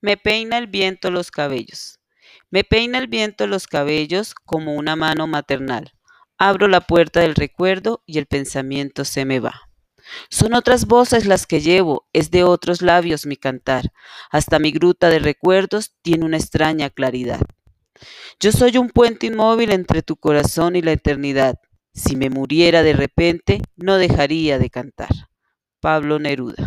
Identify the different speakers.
Speaker 1: Me peina el viento los cabellos. Me peina el viento los cabellos como una mano maternal. Abro la puerta del recuerdo y el pensamiento se me va. Son otras voces las que llevo, es de otros labios mi cantar. Hasta mi gruta de recuerdos tiene una extraña claridad. Yo soy un puente inmóvil entre tu corazón y la eternidad. Si me muriera de repente, no dejaría de cantar. Pablo Neruda.